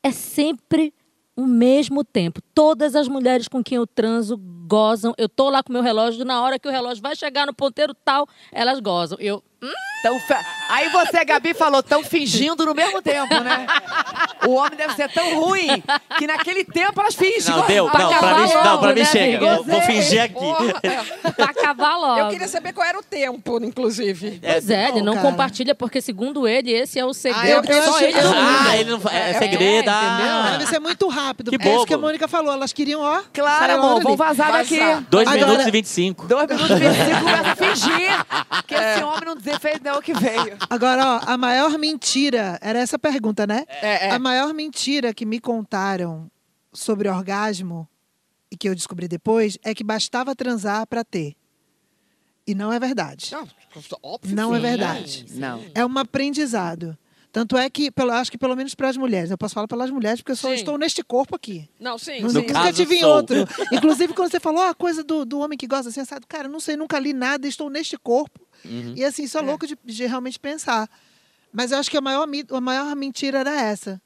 é sempre o mesmo tempo. Todas as mulheres com quem eu transo gozam. Eu tô lá com meu relógio, na hora que o relógio vai chegar no ponteiro tal, elas gozam. Eu, Tão fe- Aí você, Gabi, falou, tão fingindo no mesmo tempo, né? O homem deve ser tão ruim que naquele tempo elas fingem. Não, deu. Pra Não, pra mim, não, pra mim né, chega. Eu vou fingir aqui. Porra. pra acabar logo. Eu queria saber qual era o tempo, inclusive. Pois é, ele Não, não compartilha, porque segundo ele, esse é o Ah, segredo eu- que eu só ele. Ah, ele não fa- é, segredo. ah. Deve ser muito rápido. Que é isso que a Mônica falou. Elas queriam, ó. Claro, amor, ali. vazar daqui. Vazar. Dois Agora- minutos e 25. Dois minutos e 25 começa a fingir que esse homem não dizer fez não o que veio. Agora, ó, a maior mentira, era essa a pergunta, né? É, é. A maior mentira que me contaram sobre orgasmo e que eu descobri depois é que bastava transar para ter. E não é verdade. Não, óbvio Não é verdade. Não. É um aprendizado. Tanto é que, pelo, acho que pelo menos para as mulheres, eu posso falar pelas mulheres porque eu só Sim. estou neste corpo aqui. Não, sim, Não, sim. nunca caso, tive em sou. outro. Inclusive, quando você falou "Ah, a coisa do, do homem que gosta assim, assado, cara, não sei, nunca li nada, estou neste corpo. Uhum. E assim, sou louco de, de realmente pensar. Mas eu acho que a maior, a maior mentira era essa.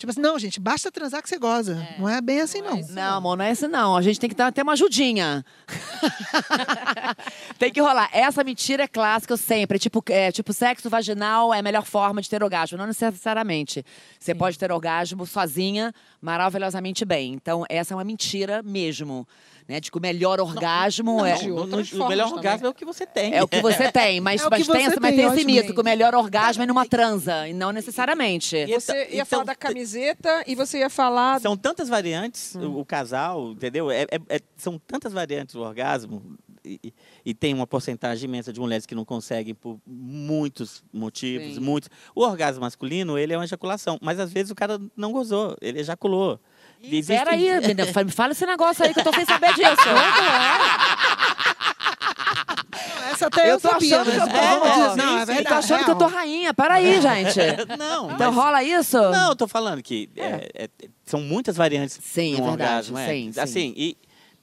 Tipo assim, não, gente, basta transar que você goza. não é bem assim, não. Não, amor, não é isso não. A gente tem que dar até uma ajudinha. tem que rolar. Essa mentira é clássica sempre. Tipo, é, tipo, sexo vaginal é a melhor forma de ter orgasmo. Não necessariamente. Você pode ter orgasmo sozinha, maravilhosamente bem. Então, essa é uma mentira mesmo. Né? De que o melhor orgasmo é... de No- no- outras o melhor também. orgasmo é o que você tem. É o que você tem, mas, É o mas, tem, você essa- mas tem, tem esse mito que o melhor orgasmo é numa transa, e não necessariamente. Você ia Então- falar da camiseta e você ia falar. São tantas variantes, Hum. o, o casal, entendeu? É, é- é- são tantas variantes do orgasmo e, e- e tem uma porcentagem imensa de mulheres que não conseguem por muitos motivos, Sim. muitos. O orgasmo masculino, ele é uma ejaculação, mas às vezes o cara não gozou, ele ejaculou. Existem- Peraí, menina, fa- me fala esse negócio aí que eu tô sem saber disso. Essa até eu, eu tô sabia. achando que mas eu tô. dizer- não, é eu verdade. tô achando que eu tô rainha. Peraí, gente. Não, Então mas- rola isso? Não, eu tô falando que é, é, são muitas variantes Sim, no é verdade, orgasmo. é. sim, sim. Assim, e,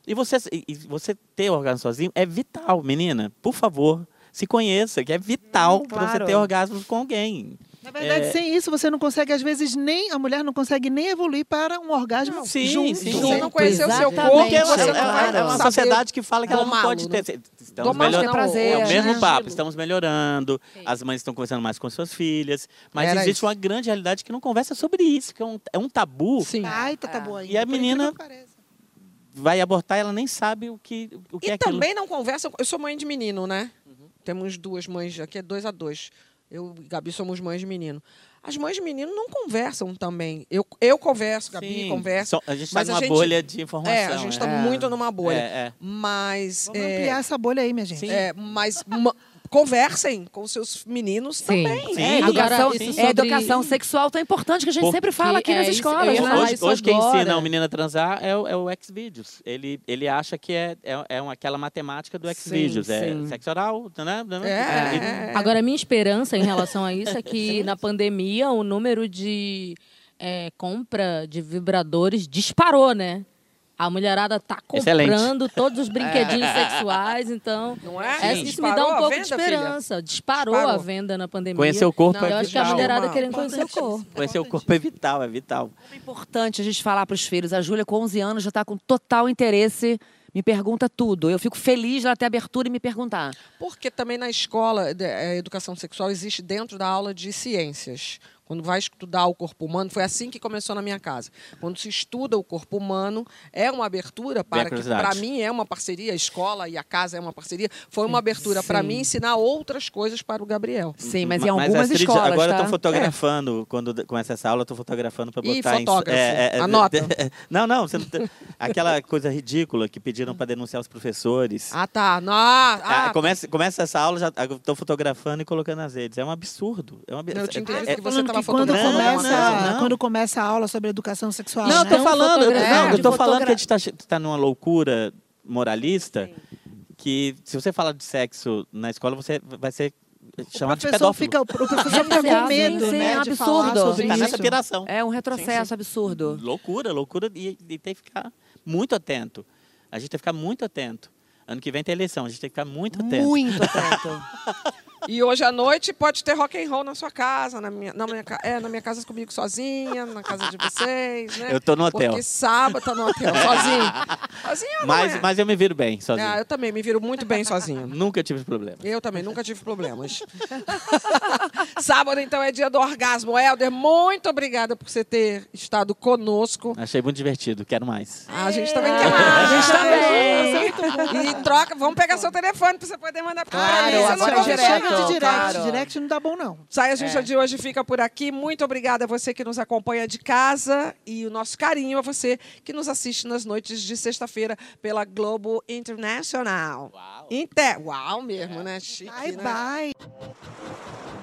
e, você, e você ter orgasmo sozinho é vital, menina. Por favor, se conheça, que é vital para você claro. ter orgasmo com alguém. Na verdade, É. sem isso, você não consegue, às vezes, nem. A mulher não consegue nem evoluir para um orgasmo Sim, junto. sim. Se você não conhecer o seu corpo, Porque é você é não uma- é sociedade que fala que ela não pode né? ter. Estamos Domar melhor- ter prazer, É o mesmo né? papo, estamos melhorando, as mães estão conversando mais com suas filhas, mas Era existe isso. uma grande realidade que não conversa sobre isso, que é um, é um tabu. Sim. Ai, tá, tá boa aí. E a menina- Vai abortar, ela nem sabe o que, o que E é aquilo. também não conversam. Eu sou mãe de menino, né? Temos duas mães, aqui é dois a dois. Eu e Gabi somos mães de menino. As mães de menino não conversam também. Eu, eu converso, Gabi Sim. conversa. Só- a gente está mas a numa gente- bolha de informação. É, a gente está é. muito numa bolha. É, é. Mas. Vamos é, ampliar essa bolha aí, minha gente. Sim. é, mas ma- conversem com seus meninos Sim. também. Sim. É, educação, Agora, isso é sobre- educação sexual tão importante que a gente Porque sempre fala aqui é nas isso, escolas, eu ia né? Hoje, isso hoje quem ensina o menino a transar é o, é o Xvideos. Ele, ele acha que é, é, é uma- aquela matemática do Xvideos. É sim. sexo oral, né? É, E- é, é. Agora, a minha esperança em relação a isso é que na pandemia o número de é, compra de vibradores disparou, né? A mulherada tá Excelente. comprando todos os brinquedinhos sexuais, então. Não é? é, Sim. isso me dá um pouco de venda, filha? esperança. Disparou, Disparou. a venda na pandemia. Conhecer o corpo Não, é Eu acho que a vital. mulherada Uma- querendo conhecer o corpo. Conhecer o corpo é vital, é vital. É importante a gente falar para os filhos. A Júlia, com 11 anos, já está com total interesse, me pergunta tudo. Eu fico feliz de ela ter abertura e me perguntar. Porque também na escola, de- a educação sexual existe dentro da aula de ciências. Quando vai estudar o corpo humano, foi assim que começou na minha casa. Quando se estuda o corpo humano, é uma abertura para que, para mim, é uma parceria, a escola e a casa é uma parceria. Foi uma abertura para mim ensinar outras coisas para o Gabriel. Sim, mas em Ma- algumas Astrid, escolas, Agora tá? eu tô fotografando, quando começa essa aula, eu tô fotografando para botar fotógrafo. em... Anota. não, não, você não tem- aquela coisa ridícula que pediram para denunciar os professores. Ah, tá. Não, ah, Ah, começa, começa essa aula, já estou fotografando e colocando nas redes. É um absurdo. É um absurdo. Eu tinha entendido É- que você Falando quando começa, Não, não. quando começa a aula sobre educação sexual. Não, eu né? tô Não, falando, eu, não, eu tô falando fotogra- que a gente tá, tá numa loucura moralista que se você fala de sexo na escola, você vai ser chamado de professor pedófilo. fica, o professor fica Sim, com medo, sim, né, é um de falar absurdo. sobre Tá isso. nessa piração. É um retrocesso absurdo. Loucura, loucura e, e tem que ficar muito atento. A gente tem que ficar muito atento. Ano que vem tem eleição, a gente tem que ficar muito atento. Muito atento. E hoje à noite pode ter rock and roll na sua casa, na minha, na minha, é, na minha casa comigo sozinha, na casa de vocês, né? Eu tô no hotel. Porque sábado tá no hotel, sozinho. Sozinho não Mas, é. mas eu me viro bem sozinho. Ah, eu também me viro muito bem sozinho. Nunca tive problema. Eu também, nunca tive problemas. Sábado, então, é dia do orgasmo. Helder, muito obrigada por você ter estado conosco. Achei muito divertido, quero mais. Ah, a gente também quer mais. A gente também. E troca, vamos pegar seu telefone para você poder mandar para Claro, Você não agora convidou, direto, Chega de direct. claro. Direct não dá bom, não. Saia Justa de hoje fica por aqui. Muito obrigada a você que nos acompanha de casa e o nosso carinho a você que nos assiste nas noites de sexta-feira pela Globo Internacional. Uau! Inter... Uau mesmo, né? Chique, Bye, né? bye.